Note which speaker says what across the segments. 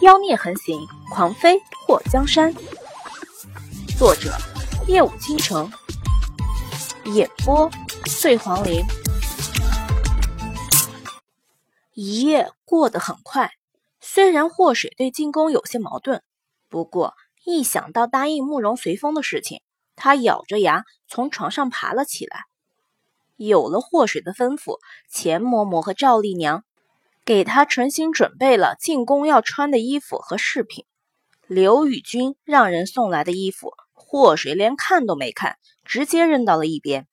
Speaker 1: 妖孽横行，狂飞破江山。作者：夜舞倾城，演播：醉黄林。一夜过得很快，虽然祸水对进宫有些矛盾，不过一想到答应慕容随风的事情，他咬着牙从床上爬了起来。有了祸水的吩咐，钱嬷嬷和赵丽娘。给他重新准备了进宫要穿的衣服和饰品。刘宇君让人送来的衣服，祸水连看都没看，直接扔到了一边。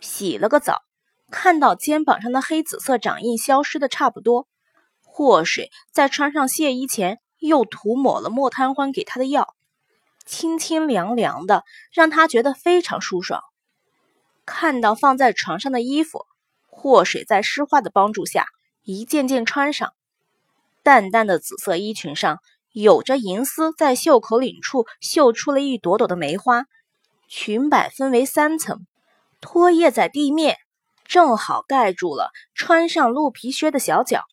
Speaker 1: 洗了个澡，看到肩膀上的黑紫色掌印消失的差不多，祸水在穿上亵衣前又涂抹了莫贪欢给他的药，清清凉凉的，让他觉得非常舒爽。看到放在床上的衣服，祸水在诗画的帮助下。一件件穿上，淡淡的紫色衣裙上有着银丝，在袖口领处绣出了一朵朵的梅花。裙摆分为三层，拖曳在地面，正好盖住了穿上鹿皮靴的小脚。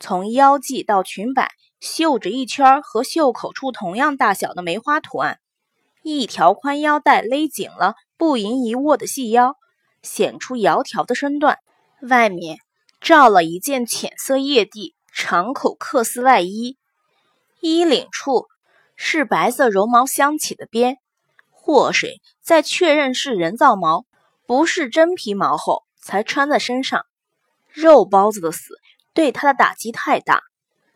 Speaker 1: 从腰际到裙摆，绣着一圈和袖口处同样大小的梅花图案。一条宽腰带勒紧了不盈一握的细腰，显出窈窕的身段。外面。罩了一件浅色叶地长口克丝外衣，衣领处是白色绒毛镶起的边。祸水在确认是人造毛，不是真皮毛后，才穿在身上。肉包子的死对他的打击太大，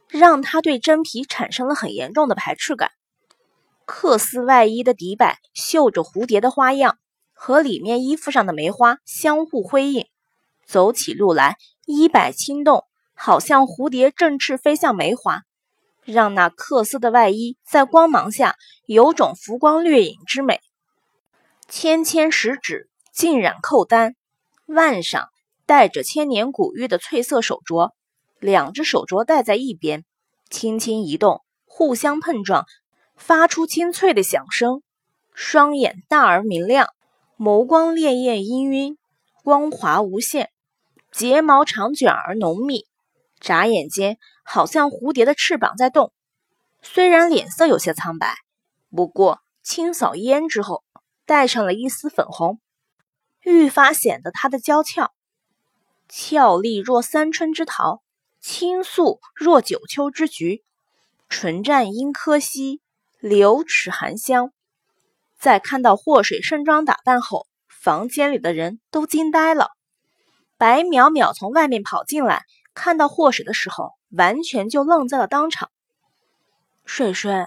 Speaker 1: 让他对真皮产生了很严重的排斥感。克丝外衣的底摆绣着蝴蝶的花样，和里面衣服上的梅花相互辉映。走起路来，衣摆轻动，好像蝴蝶振翅飞向梅花，让那缂丝的外衣在光芒下有种浮光掠影之美。纤纤十指浸染扣单，腕上戴着千年古玉的翠色手镯，两只手镯戴在一边，轻轻移动，互相碰撞，发出清脆的响声。双眼大而明亮，眸光潋滟氤氲，光滑无限。睫毛长卷而浓密，眨眼间好像蝴蝶的翅膀在动。虽然脸色有些苍白，不过清扫胭脂后，带上了一丝粉红，愈发显得她的娇俏。俏丽若三春之桃，清素若九秋之菊，唇绽樱柯兮，柳齿含香。在看到祸水盛装打扮后，房间里的人都惊呆了。白淼淼从外面跑进来，看到祸水的时候，完全就愣在了当场。水水，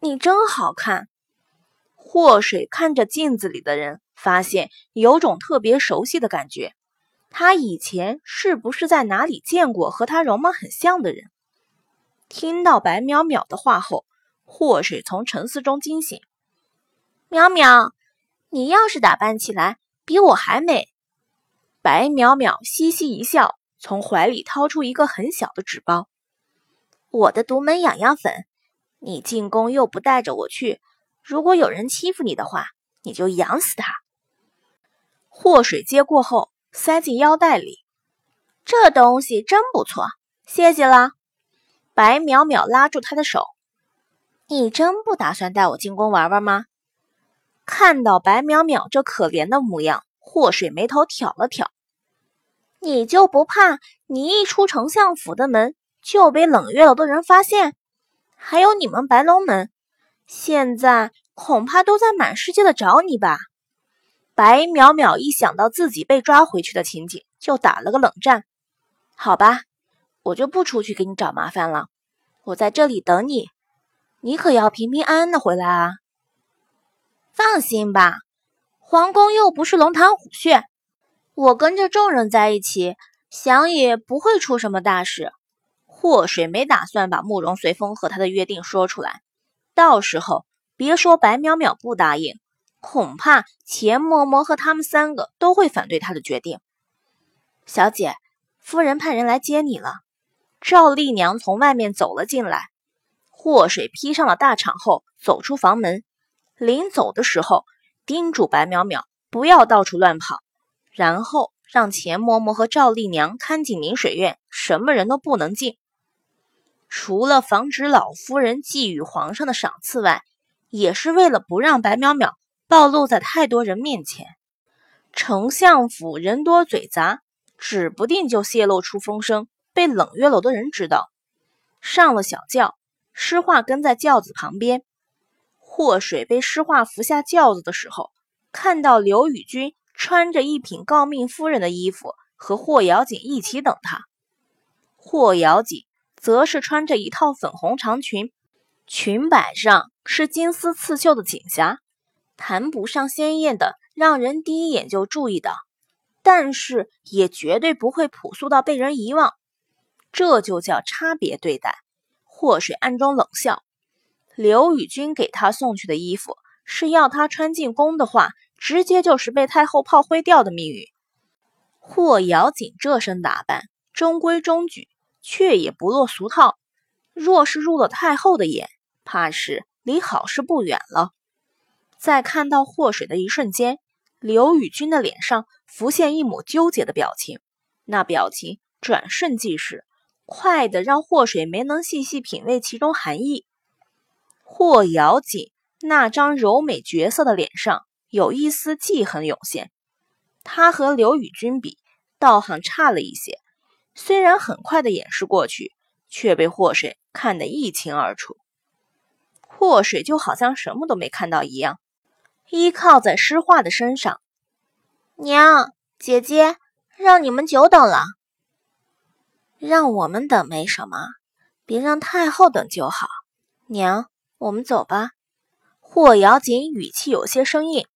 Speaker 1: 你真好看。祸水看着镜子里的人，发现有种特别熟悉的感觉。他以前是不是在哪里见过和他容貌很像的人？听到白淼淼的话后，祸水从沉思中惊醒。淼淼，你要是打扮起来比我还美。白淼淼嘻嘻一笑，从怀里掏出一个很小的纸包。我的独门痒痒粉，你进宫又不带着我去，如果有人欺负你的话，你就痒死他。祸水接过后，塞进腰带里。这东西真不错，谢谢了。白淼淼拉住他的手。你真不打算带我进宫玩玩吗？看到白淼淼这可怜的模样，祸水眉头挑了挑。你就不怕你一出丞相府的门就被冷月楼的人发现？还有你们白龙门，现在恐怕都在满世界的找你吧？白淼淼一想到自己被抓回去的情景，就打了个冷战。好吧，我就不出去给你找麻烦了，我在这里等你。你可要平平安安的回来啊！放心吧，皇宫又不是龙潭虎穴。我跟着众人在一起，想也不会出什么大事。祸水没打算把慕容随风和他的约定说出来，到时候别说白淼淼不答应，恐怕钱嬷嬷和他们三个都会反对他的决定。小姐，夫人派人来接你了。赵丽娘从外面走了进来，祸水披上了大氅后走出房门，临走的时候叮嘱白淼淼不要到处乱跑。然后让钱嬷嬷和赵丽娘看紧宁水院，什么人都不能进。除了防止老夫人觊觎皇上的赏赐外，也是为了不让白淼淼暴露在太多人面前。丞相府人多嘴杂，指不定就泄露出风声，被冷月楼的人知道。上了小轿，诗画跟在轿子旁边。祸水被诗画扶下轿子的时候，看到刘宇君穿着一品诰命夫人的衣服，和霍瑶锦一起等他。霍瑶锦则是穿着一套粉红长裙，裙摆上是金丝刺绣的锦霞，谈不上鲜艳的让人第一眼就注意到，但是也绝对不会朴素到被人遗忘。这就叫差别对待。祸水暗中冷笑。刘宇君给他送去的衣服，是要他穿进宫的话，直接就是被太后炮灰掉的命运。霍瑶锦这身打扮，中规中矩，却也不落俗套。若是入了太后的眼，怕是离好事不远了。在看到祸水的一瞬间，刘宇君的脸上浮现一抹纠结的表情，那表情转瞬即逝，快的让祸水没能细细品味其中含义。霍瑶锦那张柔美绝色的脸上有一丝记恨涌现，他和刘宇君比，道行差了一些。虽然很快的掩饰过去，却被祸水看得一清二楚。祸水就好像什么都没看到一样，依靠在诗画的身上。
Speaker 2: 娘，姐姐，让你们久等了。
Speaker 1: 让我们等没什么，别让太后等就好。娘。我们走吧。霍瑶锦语气有些生硬，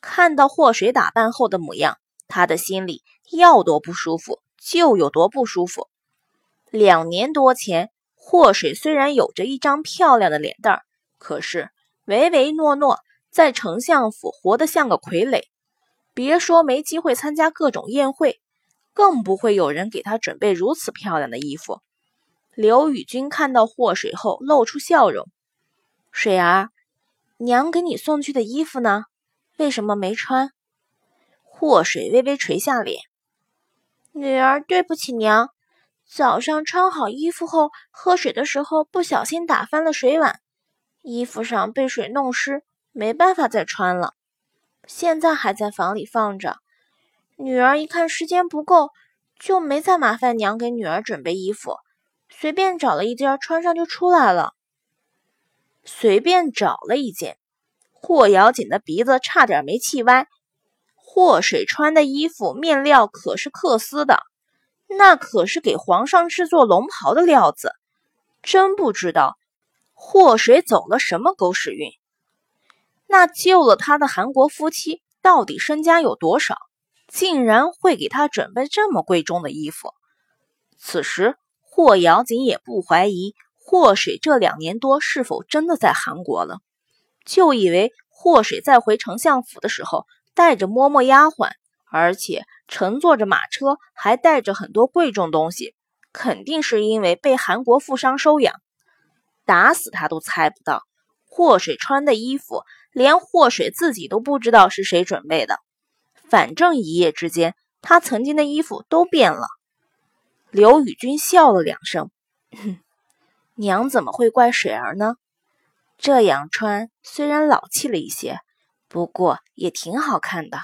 Speaker 1: 看到霍水打扮后的模样，他的心里要多不舒服就有多不舒服。两年多前，霍水虽然有着一张漂亮的脸蛋儿，可是唯唯诺诺，在丞相府活得像个傀儡。别说没机会参加各种宴会，更不会有人给他准备如此漂亮的衣服。刘宇君看到霍水后，露出笑容。水儿，娘给你送去的衣服呢？为什么没穿？祸水微微垂下脸。
Speaker 2: 女儿，对不起娘。早上穿好衣服后，喝水的时候不小心打翻了水碗，衣服上被水弄湿，没办法再穿了。现在还在房里放着。女儿一看时间不够，就没再麻烦娘给女儿准备衣服，随便找了一件穿上就出来了。
Speaker 1: 随便找了一件，霍瑶锦的鼻子差点没气歪。霍水穿的衣服面料可是缂丝的，那可是给皇上制作龙袍的料子。真不知道霍水走了什么狗屎运。那救了他的韩国夫妻到底身家有多少，竟然会给他准备这么贵重的衣服？此时霍瑶锦也不怀疑。霍水这两年多是否真的在韩国了？就以为祸水在回丞相府的时候带着嬷嬷丫鬟，而且乘坐着马车，还带着很多贵重东西，肯定是因为被韩国富商收养。打死他都猜不到，祸水穿的衣服连祸水自己都不知道是谁准备的。反正一夜之间，他曾经的衣服都变了。刘宇君笑了两声，哼。娘怎么会怪水儿呢？这样穿虽然老气了一些，不过也挺好看的。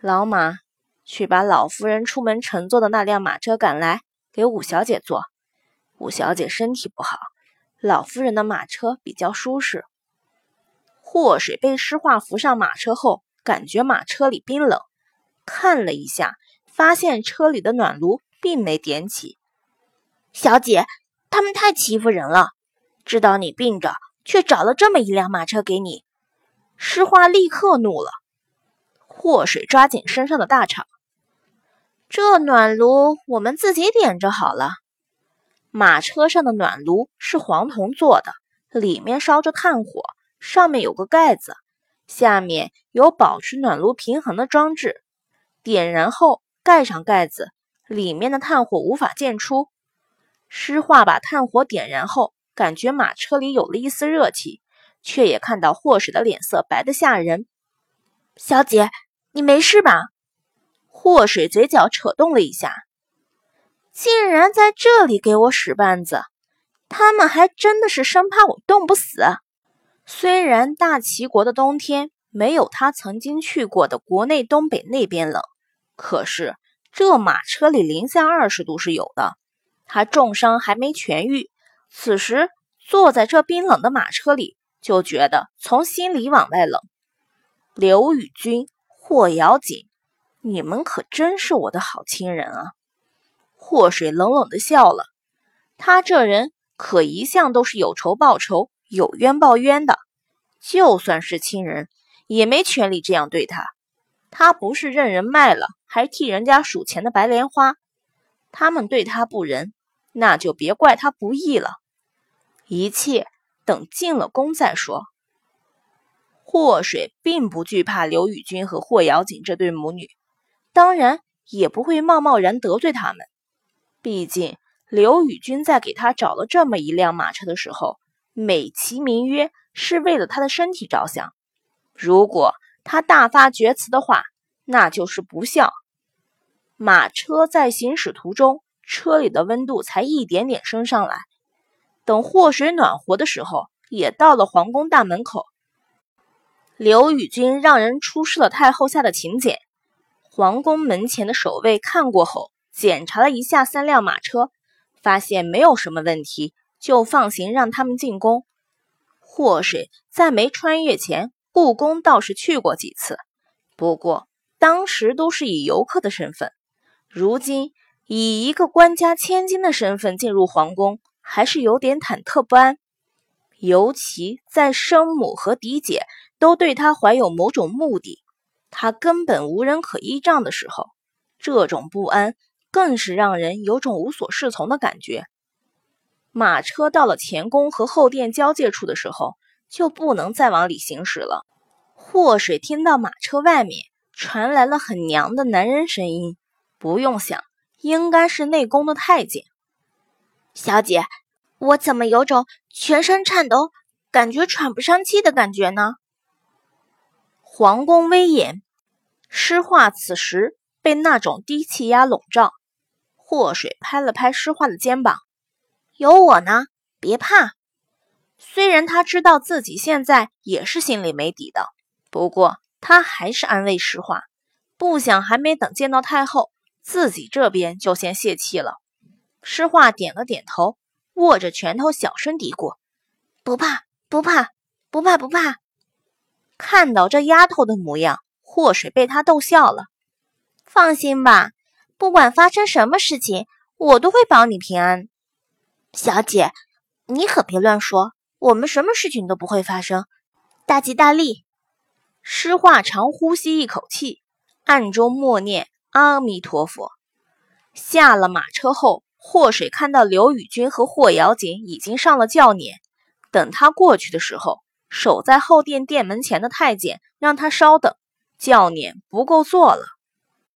Speaker 1: 老马，去把老夫人出门乘坐的那辆马车赶来，给五小姐坐。五小姐身体不好，老夫人的马车比较舒适。祸水被诗画扶上马车后，感觉马车里冰冷，看了一下，发现车里的暖炉并没点起。
Speaker 2: 小姐。他们太欺负人了，知道你病着，却找了这么一辆马车给你。诗画立刻怒了，
Speaker 1: 祸水抓紧身上的大氅，
Speaker 2: 这暖炉我们自己点着好了。
Speaker 1: 马车上的暖炉是黄铜做的，里面烧着炭火，上面有个盖子，下面有保持暖炉平衡的装置。点燃后盖上盖子，里面的炭火无法溅出。诗画把炭火点燃后，感觉马车里有了一丝热气，却也看到霍水的脸色白得吓人。
Speaker 2: 小姐，你没事吧？
Speaker 1: 霍水嘴角扯动了一下，
Speaker 2: 竟然在这里给我使绊子，
Speaker 1: 他们还真的是生怕我冻不死。虽然大齐国的冬天没有他曾经去过的国内东北那边冷，可是这马车里零下二十度是有的。他重伤还没痊愈，此时坐在这冰冷的马车里，就觉得从心里往外冷。刘宇君、霍瑶锦，你们可真是我的好亲人啊！霍水冷冷的笑了，他这人可一向都是有仇报仇、有冤报冤的，就算是亲人，也没权利这样对他。他不是任人卖了，还替人家数钱的白莲花。他们对他不仁，那就别怪他不义了。一切等进了宫再说。霍水并不惧怕刘宇君和霍瑶锦这对母女，当然也不会贸贸然得罪他们。毕竟刘宇君在给他找了这么一辆马车的时候，美其名曰是为了他的身体着想。如果他大发厥词的话，那就是不孝。马车在行驶途中，车里的温度才一点点升上来。等祸水暖和的时候，也到了皇宫大门口。刘宇君让人出示了太后下的请柬，皇宫门前的守卫看过后，检查了一下三辆马车，发现没有什么问题，就放行让他们进宫。祸水在没穿越前，故宫倒是去过几次，不过当时都是以游客的身份，如今以一个官家千金的身份进入皇宫，还是有点忐忑不安，尤其在生母和嫡姐。都对他怀有某种目的，他根本无人可依仗的时候，这种不安更是让人有种无所适从的感觉。马车到了前宫和后殿交界处的时候，就不能再往里行驶了。祸水听到马车外面传来了很娘的男人声音，不用想，应该是内宫的太监。
Speaker 2: 小姐，我怎么有种全身颤抖、感觉喘不上气的感觉呢？
Speaker 1: 皇宫威严，诗画此时被那种低气压笼罩。祸水拍了拍诗画的肩膀：“有我呢，别怕。”虽然他知道自己现在也是心里没底的，不过他还是安慰诗画，不想还没等见到太后，自己这边就先泄气了。诗画点了点头，握着拳头小声嘀咕：“不怕，不怕，不怕，不怕。”看到这丫头的模样，祸水被她逗笑了。放心吧，不管发生什么事情，我都会保你平安。
Speaker 2: 小姐，你可别乱说，我们什么事情都不会发生。大吉大利。
Speaker 1: 诗画长呼吸一口气，暗中默念阿弥陀佛。下了马车后，霍水看到刘宇君和霍瑶锦已经上了轿辇，等他过去的时候。守在后殿殿门前的太监让他稍等，轿辇不够坐了。